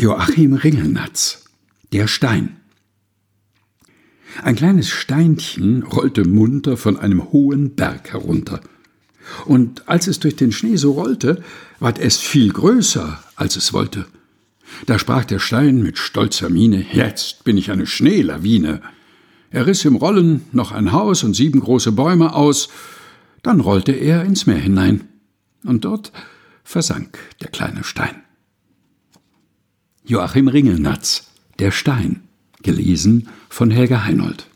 Joachim Ringelnatz Der Stein Ein kleines Steinchen rollte munter von einem hohen Berg herunter. Und als es durch den Schnee so rollte, ward es viel größer, als es wollte. Da sprach der Stein mit stolzer Miene, Jetzt bin ich eine Schneelawine. Er riss im Rollen noch ein Haus und sieben große Bäume aus, dann rollte er ins Meer hinein, und dort versank der kleine Stein. Joachim Ringelnatz Der Stein, gelesen von Helga Heinold.